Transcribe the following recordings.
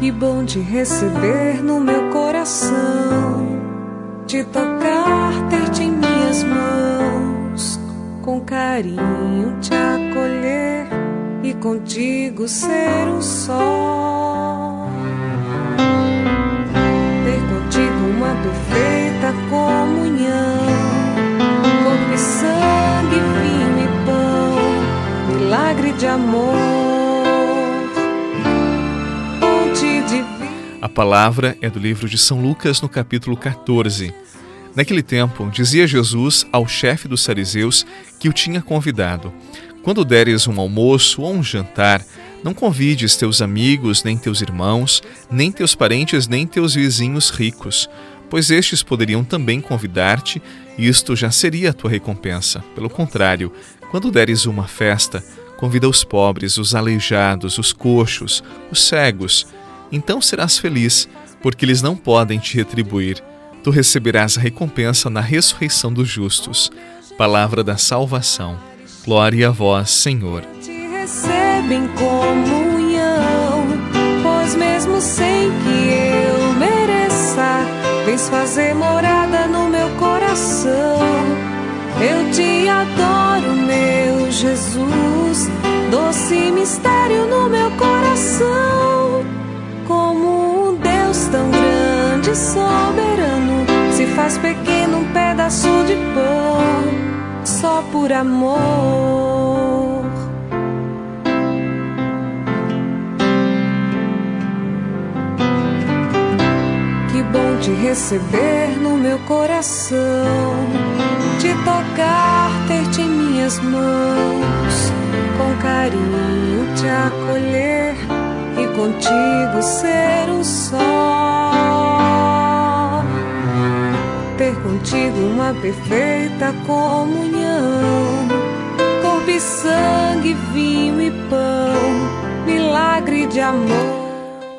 Que bom te receber no meu coração, te tocar, ter-te em minhas mãos, com carinho te acolher e contigo ser um só. Palavra é do livro de São Lucas, no capítulo 14. Naquele tempo, dizia Jesus ao chefe dos fariseus que o tinha convidado: Quando deres um almoço ou um jantar, não convides teus amigos, nem teus irmãos, nem teus parentes, nem teus vizinhos ricos, pois estes poderiam também convidar-te, e isto já seria a tua recompensa. Pelo contrário, quando deres uma festa, convida os pobres, os aleijados, os coxos, os cegos, então serás feliz, porque eles não podem te retribuir. Tu receberás a recompensa na ressurreição dos justos. Palavra da salvação. Glória a vós, Senhor. Te recebem comunhão, pois mesmo sem que eu mereça, vens fazer morada no meu coração. Eu te adoro, meu Jesus, doce mistério no soberano se faz pequeno um pedaço de pão só por amor. Que bom te receber no meu coração, te tocar, ter-te em minhas mãos, com carinho te acolher contigo ser um só. Ter contigo uma perfeita comunhão. Corpo e sangue, vinho e pão, milagre de amor.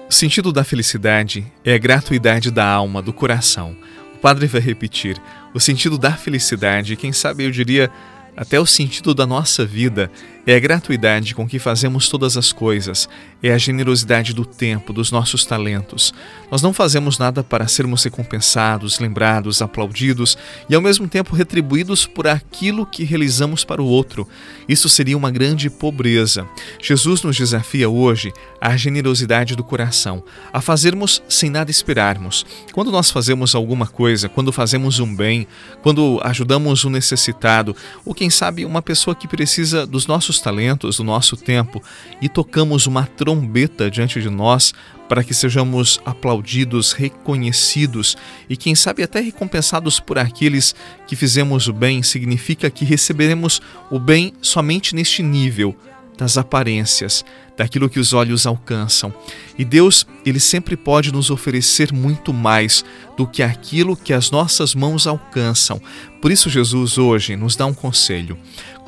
O sentido da felicidade é a gratuidade da alma, do coração. O padre vai repetir: o sentido da felicidade, quem sabe eu diria até o sentido da nossa vida é a gratuidade com que fazemos todas as coisas, é a generosidade do tempo, dos nossos talentos. Nós não fazemos nada para sermos recompensados, lembrados, aplaudidos e ao mesmo tempo retribuídos por aquilo que realizamos para o outro. Isso seria uma grande pobreza. Jesus nos desafia hoje à generosidade do coração, a fazermos sem nada esperarmos. Quando nós fazemos alguma coisa, quando fazemos um bem, quando ajudamos um necessitado, ou quem sabe uma pessoa que precisa dos nossos talentos, do nosso tempo e tocamos uma trombeta diante de nós para que sejamos aplaudidos, reconhecidos e, quem sabe, até recompensados por aqueles que fizemos o bem, significa que receberemos o bem somente neste nível das aparências, daquilo que os olhos alcançam. E Deus, ele sempre pode nos oferecer muito mais do que aquilo que as nossas mãos alcançam. Por isso Jesus hoje nos dá um conselho.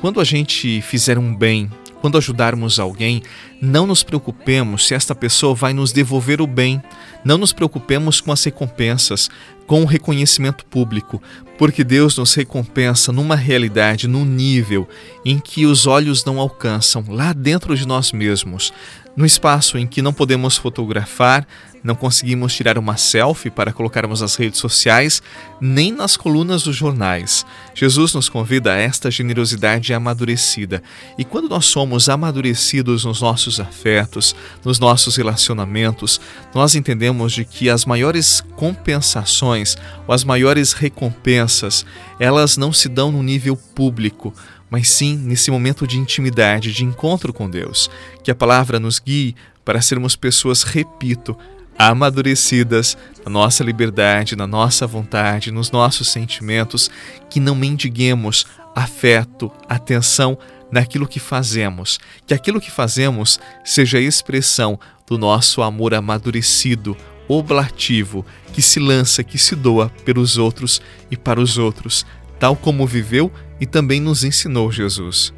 Quando a gente fizer um bem, quando ajudarmos alguém, não nos preocupemos se esta pessoa vai nos devolver o bem. Não nos preocupemos com as recompensas, com o reconhecimento público, porque Deus nos recompensa numa realidade, num nível em que os olhos não alcançam, lá dentro de nós mesmos, no espaço em que não podemos fotografar, não conseguimos tirar uma selfie para colocarmos nas redes sociais, nem nas colunas dos jornais. Jesus nos convida a esta generosidade amadurecida. E quando nós somos amadurecidos nos nossos afetos, nos nossos relacionamentos, nós entendemos de que as maiores compensações ou as maiores recompensas, elas não se dão no nível público, mas sim nesse momento de intimidade, de encontro com Deus. Que a palavra nos guie para sermos pessoas, repito, amadurecidas na nossa liberdade, na nossa vontade, nos nossos sentimentos, que não mendiguemos afeto, atenção naquilo que fazemos, que aquilo que fazemos seja a expressão do nosso amor amadurecido, oblativo, que se lança, que se doa pelos outros e para os outros, tal como viveu e também nos ensinou Jesus.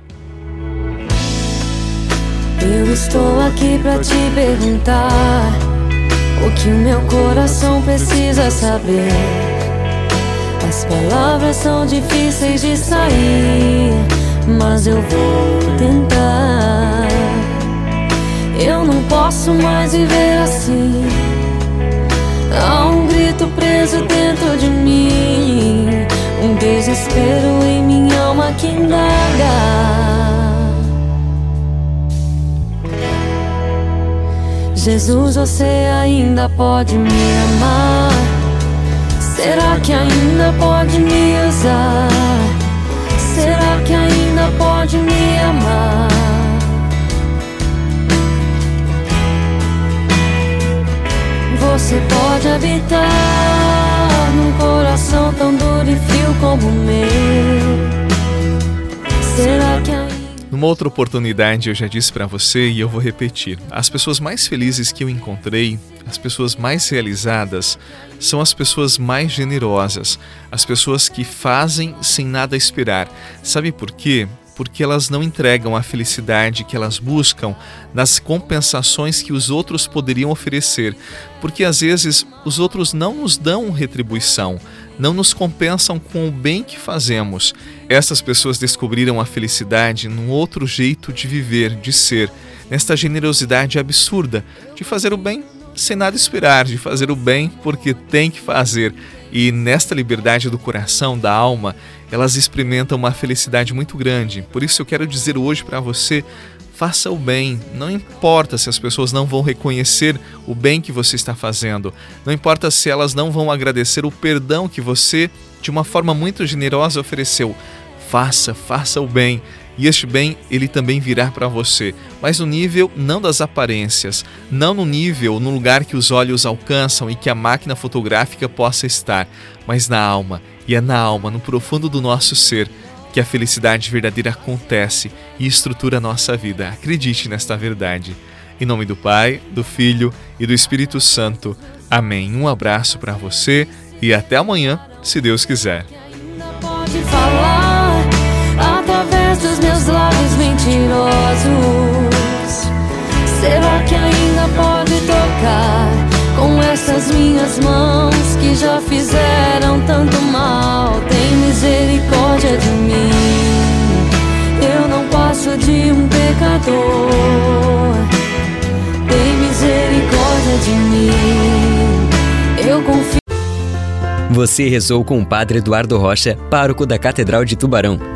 Eu estou aqui para te perguntar o que o meu coração precisa saber. As palavras são difíceis de sair, mas eu vou tentar. Eu não posso mais viver assim preso dentro de mim, um desespero em minha alma que indaga. Jesus, você ainda pode me amar? Será que ainda pode me usar? Será que ainda pode me amar? Você pode habitar num coração tão duro e frio como o meu. Será que numa outra oportunidade eu já disse para você e eu vou repetir. As pessoas mais felizes que eu encontrei, as pessoas mais realizadas, são as pessoas mais generosas, as pessoas que fazem sem nada esperar. Sabe por quê? Porque elas não entregam a felicidade que elas buscam nas compensações que os outros poderiam oferecer, porque às vezes os outros não nos dão retribuição, não nos compensam com o bem que fazemos. Essas pessoas descobriram a felicidade num outro jeito de viver, de ser, nesta generosidade absurda de fazer o bem sem nada esperar, de fazer o bem porque tem que fazer. E nesta liberdade do coração, da alma, elas experimentam uma felicidade muito grande. Por isso eu quero dizer hoje para você: faça o bem. Não importa se as pessoas não vão reconhecer o bem que você está fazendo. Não importa se elas não vão agradecer o perdão que você, de uma forma muito generosa, ofereceu. Faça, faça o bem e este bem ele também virá para você, mas no nível não das aparências, não no nível, no lugar que os olhos alcançam e que a máquina fotográfica possa estar, mas na alma. E é na alma, no profundo do nosso ser, que a felicidade verdadeira acontece e estrutura a nossa vida. Acredite nesta verdade. Em nome do Pai, do Filho e do Espírito Santo. Amém. Um abraço para você e até amanhã, se Deus quiser meus lábios mentirosos. Será que ainda pode tocar com essas minhas mãos que já fizeram tanto mal? Tem misericórdia de mim. Eu não passo de um pecador. Tem misericórdia de mim. Eu confio. Você rezou com o Padre Eduardo Rocha, pároco da Catedral de Tubarão.